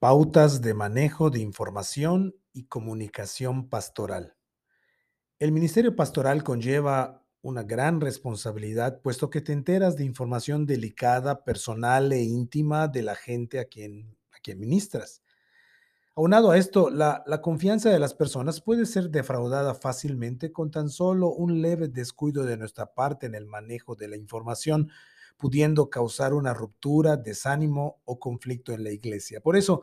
Pautas de manejo de información y comunicación pastoral. El ministerio pastoral conlleva una gran responsabilidad, puesto que te enteras de información delicada, personal e íntima de la gente a quien, a quien ministras. Aunado a esto, la, la confianza de las personas puede ser defraudada fácilmente con tan solo un leve descuido de nuestra parte en el manejo de la información, pudiendo causar una ruptura, desánimo o conflicto en la iglesia. Por eso,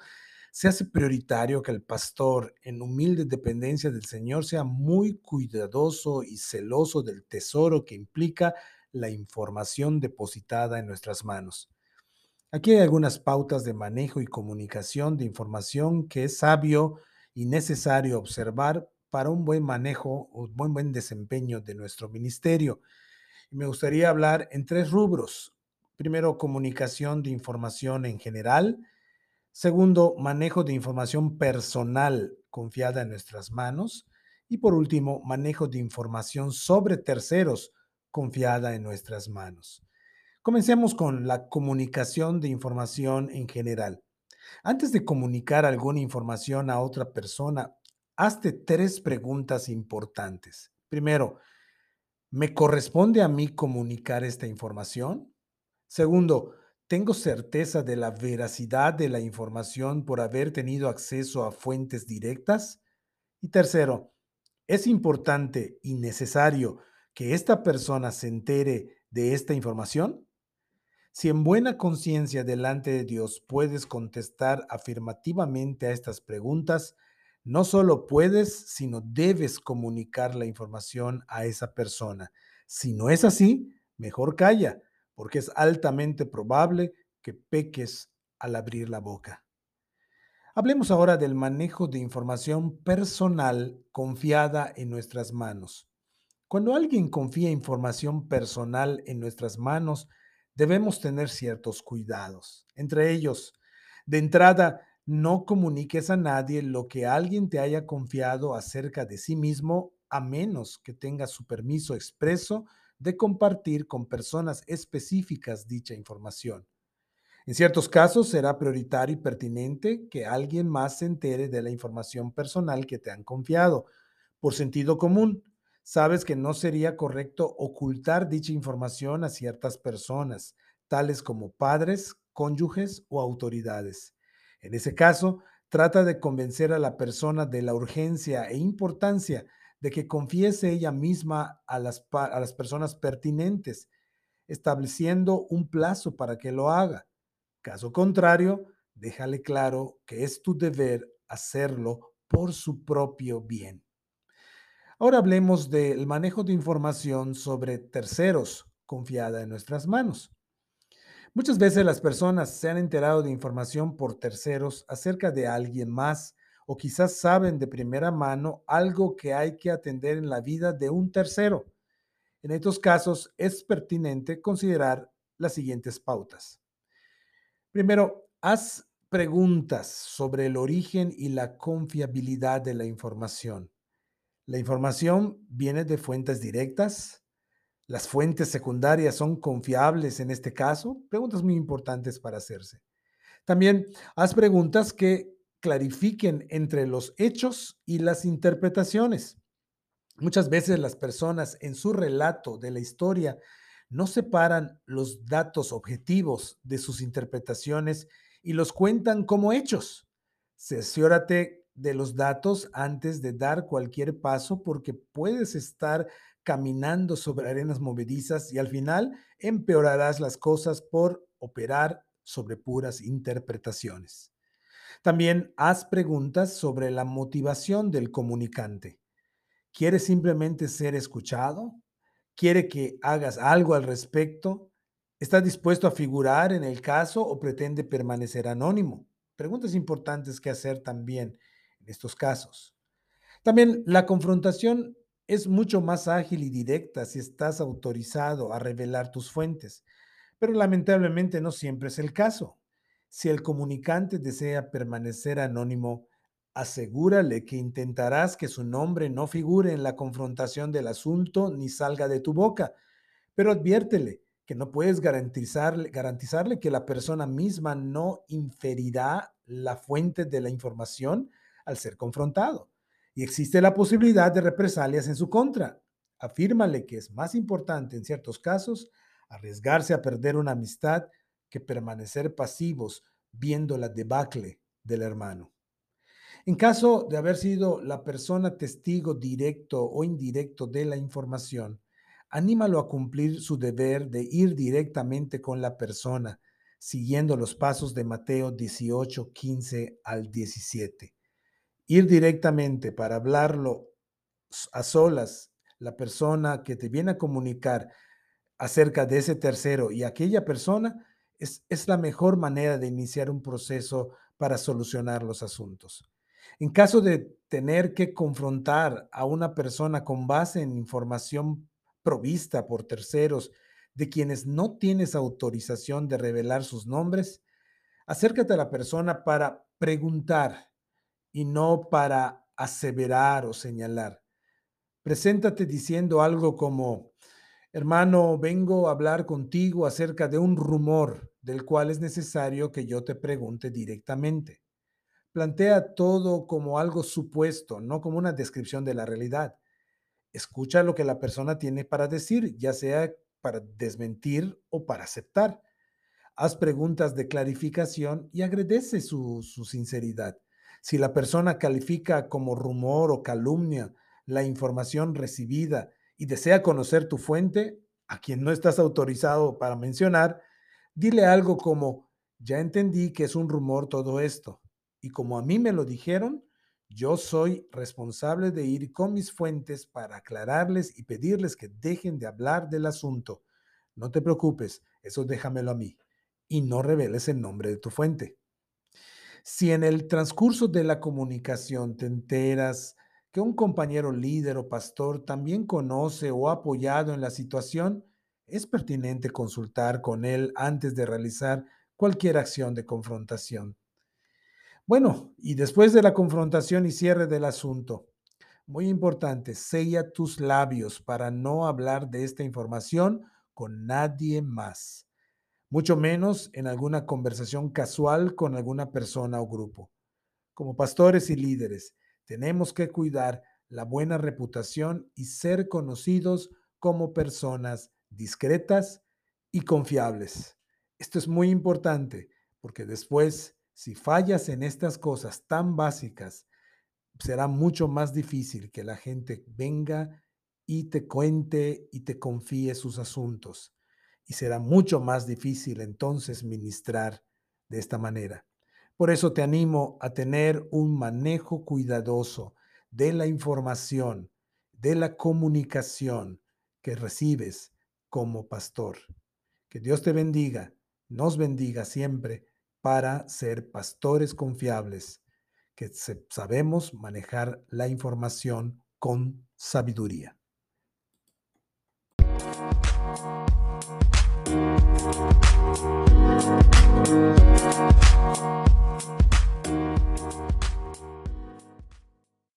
se hace prioritario que el pastor, en humilde dependencia del Señor, sea muy cuidadoso y celoso del tesoro que implica la información depositada en nuestras manos. Aquí hay algunas pautas de manejo y comunicación de información que es sabio y necesario observar para un buen manejo o buen, buen desempeño de nuestro ministerio. Me gustaría hablar en tres rubros. Primero, comunicación de información en general. Segundo, manejo de información personal confiada en nuestras manos. Y por último, manejo de información sobre terceros confiada en nuestras manos. Comencemos con la comunicación de información en general. Antes de comunicar alguna información a otra persona, hazte tres preguntas importantes. Primero, ¿me corresponde a mí comunicar esta información? Segundo, ¿tengo certeza de la veracidad de la información por haber tenido acceso a fuentes directas? Y tercero, ¿es importante y necesario que esta persona se entere de esta información? Si en buena conciencia delante de Dios puedes contestar afirmativamente a estas preguntas, no solo puedes, sino debes comunicar la información a esa persona. Si no es así, mejor calla, porque es altamente probable que peques al abrir la boca. Hablemos ahora del manejo de información personal confiada en nuestras manos. Cuando alguien confía información personal en nuestras manos, debemos tener ciertos cuidados. Entre ellos, de entrada, no comuniques a nadie lo que alguien te haya confiado acerca de sí mismo a menos que tenga su permiso expreso de compartir con personas específicas dicha información. En ciertos casos será prioritario y pertinente que alguien más se entere de la información personal que te han confiado, por sentido común, sabes que no sería correcto ocultar dicha información a ciertas personas, tales como padres, cónyuges o autoridades. En ese caso, trata de convencer a la persona de la urgencia e importancia de que confiese ella misma a las, a las personas pertinentes, estableciendo un plazo para que lo haga. Caso contrario, déjale claro que es tu deber hacerlo por su propio bien. Ahora hablemos del manejo de información sobre terceros confiada en nuestras manos. Muchas veces las personas se han enterado de información por terceros acerca de alguien más o quizás saben de primera mano algo que hay que atender en la vida de un tercero. En estos casos es pertinente considerar las siguientes pautas. Primero, haz preguntas sobre el origen y la confiabilidad de la información. La información viene de fuentes directas. Las fuentes secundarias son confiables en este caso. Preguntas muy importantes para hacerse. También haz preguntas que clarifiquen entre los hechos y las interpretaciones. Muchas veces las personas en su relato de la historia no separan los datos objetivos de sus interpretaciones y los cuentan como hechos. Cerciórate de los datos antes de dar cualquier paso porque puedes estar caminando sobre arenas movedizas y al final empeorarás las cosas por operar sobre puras interpretaciones. También haz preguntas sobre la motivación del comunicante. ¿Quiere simplemente ser escuchado? ¿Quiere que hagas algo al respecto? ¿Está dispuesto a figurar en el caso o pretende permanecer anónimo? Preguntas importantes que hacer también estos casos. También la confrontación es mucho más ágil y directa si estás autorizado a revelar tus fuentes, pero lamentablemente no siempre es el caso. Si el comunicante desea permanecer anónimo, asegúrale que intentarás que su nombre no figure en la confrontación del asunto ni salga de tu boca, pero adviértele que no puedes garantizarle, garantizarle que la persona misma no inferirá la fuente de la información al ser confrontado. Y existe la posibilidad de represalias en su contra. Afírmale que es más importante en ciertos casos arriesgarse a perder una amistad que permanecer pasivos viendo la debacle del hermano. En caso de haber sido la persona testigo directo o indirecto de la información, anímalo a cumplir su deber de ir directamente con la persona, siguiendo los pasos de Mateo 18, 15 al 17. Ir directamente para hablarlo a solas, la persona que te viene a comunicar acerca de ese tercero y aquella persona es, es la mejor manera de iniciar un proceso para solucionar los asuntos. En caso de tener que confrontar a una persona con base en información provista por terceros de quienes no tienes autorización de revelar sus nombres, acércate a la persona para preguntar y no para aseverar o señalar. Preséntate diciendo algo como, hermano, vengo a hablar contigo acerca de un rumor del cual es necesario que yo te pregunte directamente. Plantea todo como algo supuesto, no como una descripción de la realidad. Escucha lo que la persona tiene para decir, ya sea para desmentir o para aceptar. Haz preguntas de clarificación y agradece su, sinceridad. Si la persona califica como rumor o calumnia la información recibida y desea conocer tu fuente, a quien no estás autorizado para mencionar, dile algo como, ya entendí que es un rumor todo esto, y como a mí me lo dijeron, yo soy responsable de ir con mis fuentes para aclararles y pedirles que dejen de hablar del asunto. No te preocupes, eso déjamelo a mí. Y no reveles el nombre de tu fuente. Si en el transcurso de la comunicación te enteras que un compañero líder o pastor también conoce o ha apoyado en la situación, es pertinente consultar con él antes de realizar cualquier acción de confrontación. Bueno, y después de la confrontación y cierre del asunto, muy importante, sella tus labios para no hablar de esta información con nadie más, mucho menos en alguna conversación casual con alguna persona o grupo. Como pastores y líderes, tenemos que cuidar la buena reputación y ser conocidos como personas discretas y confiables. Esto es muy importante porque después si fallas en estas cosas tan básicas, será mucho más difícil que la gente venga y te cuente y te confíe sus asuntos. Y será mucho más difícil entonces ministrar de esta manera. Por eso te animo a tener un manejo cuidadoso de la información, de la comunicación que recibes como pastor. Que Dios te bendiga, nos bendiga siempre para ser pastores confiables, que sabemos manejar la información con sabiduría.